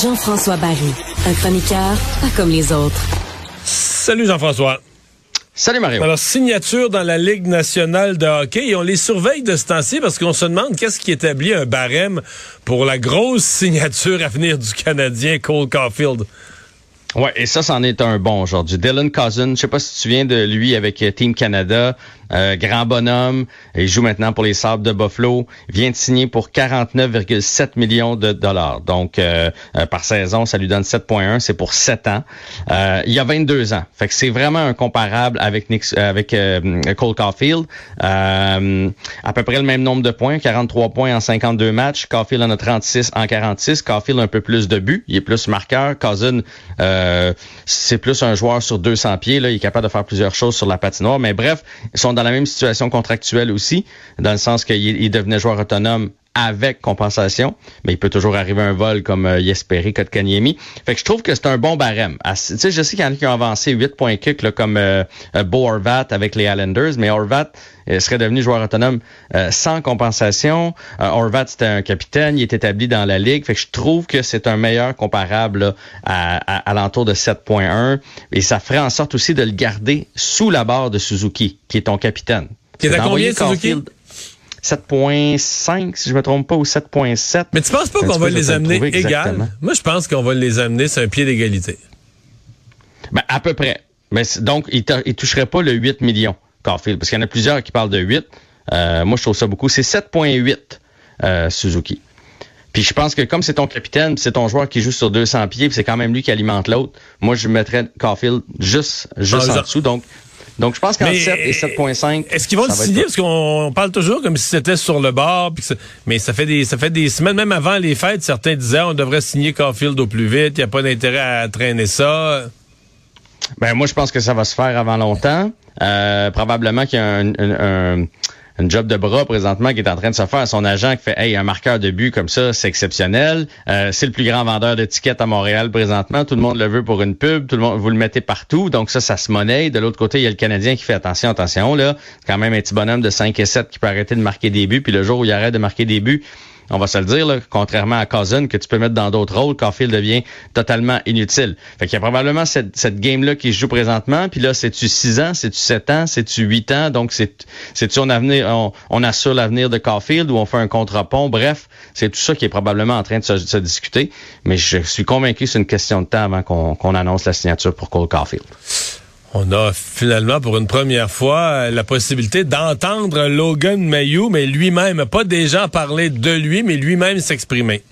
Jean-François Barry, un chroniqueur pas comme les autres. Salut Jean-François. Salut Mario. Alors, signature dans la Ligue nationale de hockey et on les surveille de ce temps-ci parce qu'on se demande qu'est-ce qui établit un barème pour la grosse signature à venir du Canadien Cole Caulfield. Ouais, et ça, c'en est un bon aujourd'hui. Dylan Cousin, je sais pas si tu viens de lui avec euh, Team Canada, euh, grand bonhomme, il joue maintenant pour les Sabres de Buffalo, vient de signer pour 49,7 millions de dollars. Donc, euh, par saison, ça lui donne 7,1, c'est pour 7 ans. il y a 22 ans. Fait que c'est vraiment un comparable avec Nick, avec Cole Caulfield. à peu près le même nombre de points, 43 points en 52 matchs. Caulfield en a 36 en 46. Caulfield un peu plus de buts, il est plus marqueur. Cousin... Euh, c'est plus un joueur sur 200 pieds. Là, il est capable de faire plusieurs choses sur la patinoire. Mais bref, ils sont dans la même situation contractuelle aussi, dans le sens qu'il devenait joueur autonome avec compensation, mais il peut toujours arriver un vol comme euh, Yesperi Kotkaniemi. Fait que je trouve que c'est un bon barème. Tu sais, je sais qu'il y en a qui ont avancé 8 points kick là, comme euh, euh, Bo Horvat avec les Islanders, mais Horvat euh, serait devenu joueur autonome sans compensation. Horvat, c'était un capitaine, il est établi dans la ligue. Fait que je trouve que c'est un meilleur comparable à, à, l'entour de 7.1 et ça ferait en sorte aussi de le garder sous la barre de Suzuki, qui est ton capitaine. Qui est à combien, Suzuki? 7.5, si je me trompe pas, ou 7.7. Mais tu penses pas qu'on va les amener égal? Moi, je pense qu'on va les amener sur un pied d'égalité. Ben, à peu près. Mais donc, il, ne toucherait pas le 8 millions, Caulfield, parce qu'il y en a plusieurs qui parlent de 8. Euh, moi, je trouve ça beaucoup. C'est 7.8, euh, Suzuki. Puis je pense que comme c'est ton capitaine, c'est ton joueur qui joue sur 200 pieds, c'est quand même lui qui alimente l'autre. Moi, je mettrais Caulfield juste, juste en dessous. Donc, donc, je pense qu'en 7 et 7.5. Est-ce qu'ils vont le signer? Parce qu'on parle toujours comme si c'était sur le bord. mais ça fait des ça fait des semaines, même avant les fêtes, certains disaient on devrait signer Caulfield au plus vite. Il n'y a pas d'intérêt à traîner ça. Ben moi, je pense que ça va se faire avant longtemps. Euh, probablement qu'il y a un un job de bras présentement qui est en train de se faire à son agent qui fait Hey, un marqueur de but comme ça, c'est exceptionnel. Euh, c'est le plus grand vendeur d'étiquettes à Montréal présentement. Tout le monde le veut pour une pub, tout le monde vous le mettez partout. Donc ça, ça se monnaie. De l'autre côté, il y a le Canadien qui fait attention, attention, là. quand même un petit bonhomme de 5 et 7 qui peut arrêter de marquer des buts. Puis le jour où il arrête de marquer des buts, on va se le dire, là, contrairement à Cousin, que tu peux mettre dans d'autres rôles, Caulfield devient totalement inutile. Fait qu'il y a probablement cette, cette game-là qui se joue présentement, puis là, c'est-tu 6 ans, c'est-tu 7 ans, c'est-tu 8 ans, donc c'est, c'est-tu on, avenir, on, on, assure l'avenir de Caulfield ou on fait un contre-pont, bref, c'est tout ça qui est probablement en train de se, discuter, mais je suis convaincu que c'est une question de temps avant qu'on, qu'on annonce la signature pour Cole Caulfield. On a finalement, pour une première fois, la possibilité d'entendre Logan Mayou, mais lui-même, pas déjà parler de lui, mais lui-même s'exprimer.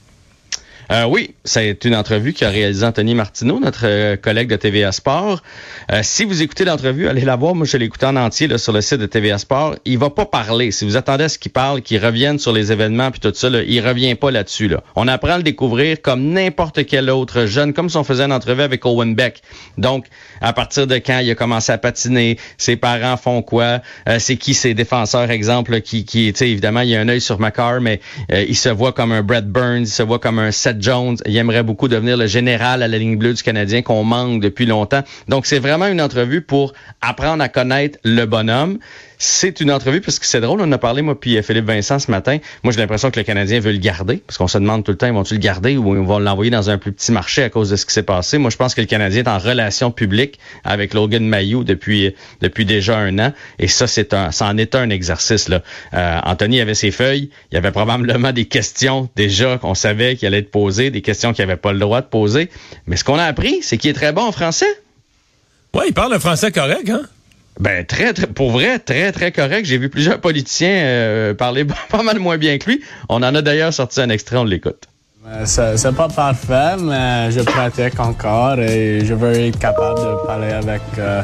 Euh, oui, c'est une entrevue qu'a réalisé Anthony Martineau, notre euh, collègue de TVA Sport. Euh, si vous écoutez l'entrevue, allez la voir. Moi, je l'ai en entier sur le site de TVA Sport. Il va pas parler. Si vous attendez à ce qu'il parle, qu'il revienne sur les événements puis tout ça, là, il revient pas là-dessus. Là. On apprend à le découvrir comme n'importe quel autre jeune, comme si on faisait une entrevue avec Owen Beck. Donc, à partir de quand il a commencé à patiner, ses parents font quoi, c'est qui ses défenseurs, exemple, qui, qui tu sais, évidemment, il y a un œil sur Macar, mais il se voit comme un Brett Burns, il se voit comme un Seth Jones. Il aimerait beaucoup devenir le général à la ligne bleue du Canadien qu'on manque depuis longtemps. Donc, c'est vraiment une entrevue pour apprendre à connaître le bonhomme. C'est une entrevue parce que c'est drôle, on a parlé, moi, puis euh, Philippe Vincent ce matin. Moi, j'ai l'impression que le Canadien veut le garder, parce qu'on se demande tout le temps, vont-ils le garder ou ils vont l'envoyer dans un plus petit marché à cause de ce qui s'est passé. Moi, je pense que le Canadien est en relation publique avec Logan Mayou depuis depuis déjà un an. Et ça, c'est un, ça en est un exercice, là. Euh, Anthony avait ses feuilles. Il y avait probablement des questions déjà qu'on savait qu'il allait être posées, des questions qu'il n'avait pas le droit de poser. Mais ce qu'on a appris, c'est qu'il est très bon en français. Oui, il parle le français correct, hein? Ben très, très, pour vrai, très, très correct. J'ai vu plusieurs politiciens euh, parler pas mal moins bien que lui. On en a d'ailleurs sorti un extrait, on l'écoute. C'est pas parfait, mais je pratique encore et je veux être capable de parler avec euh,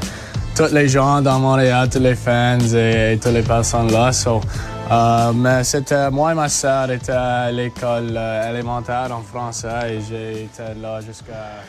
tous les gens dans Montréal, tous les fans et, toutes les personnes là. Euh, mais c'était moi et ma sœur étaient à l'école élémentaire en français et j'ai été là jusqu'à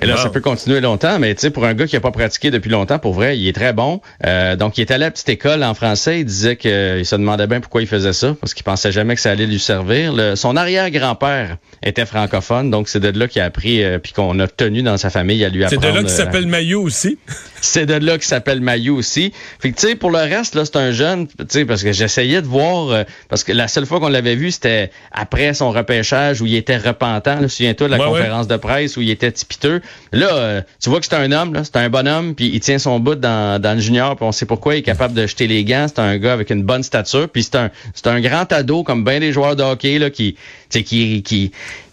Et là, ça peut continuer longtemps, mais tu sais, pour un gars qui a pas pratiqué depuis longtemps, pour vrai, il est très bon. Euh, donc, il est allé à la petite école en français. Il disait qu'il se demandait bien pourquoi il faisait ça, parce qu'il pensait jamais que ça allait lui servir. son arrière-grand-père était francophone, donc c'est de là qu'il a appris, euh, puis qu'on a tenu dans sa famille à lui apprendre. C'est de là qu'il s'appelle Maillot aussi. c'est de là qu'il s'appelle Maillot aussi. Fait que tu sais, pour le reste, là, c'est un jeune, tu sais, parce que j'essayais de voir, parce que la seule fois qu'on l'avait vu, c'était après son repêchage où il était repentant. Souviens-toi de la conférence de presse où il était tipiteux. Là, euh, tu vois que c'est un homme, c'est un bonhomme, puis il tient son bout dans, dans le junior, puis on sait pourquoi il est capable de jeter les gants. C'est un gars avec une bonne stature, puis c'est un, un grand ado comme bien des joueurs de hockey là, qui, qui, qui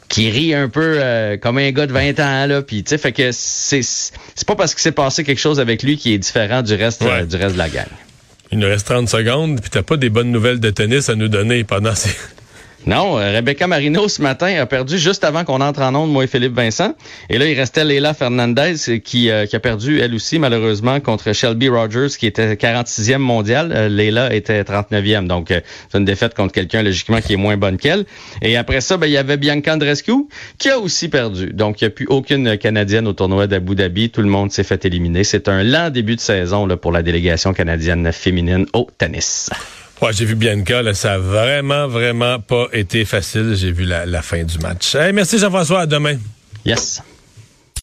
qui rit un peu euh, comme un gars de 20 ans là puis tu sais fait que c'est c'est pas parce qu'il s'est passé quelque chose avec lui qui est différent du reste euh, du reste de la gang. Il nous reste 30 secondes puis t'as pas des bonnes nouvelles de tennis à nous donner pendant ces non, euh, Rebecca Marino ce matin a perdu juste avant qu'on entre en onde, moi et Philippe Vincent. Et là, il restait Leila Fernandez euh, qui, euh, qui a perdu elle aussi malheureusement contre Shelby Rogers qui était 46e mondial. Euh, était 39e. Donc c'est une défaite contre quelqu'un logiquement qui est moins bonne qu'elle. Et après ça, ben, il y avait Bianca Andrescu qui a aussi perdu. Donc il n'y a plus aucune Canadienne au tournoi d'Abu Dhabi. Tout le monde s'est fait éliminer. C'est un lent début de saison pour la délégation canadienne féminine au tennis. Ouais, j'ai vu Bianca, là, ça a vraiment, vraiment pas été facile. J'ai vu la, fin du match. merci Jean-François, à demain. Yes.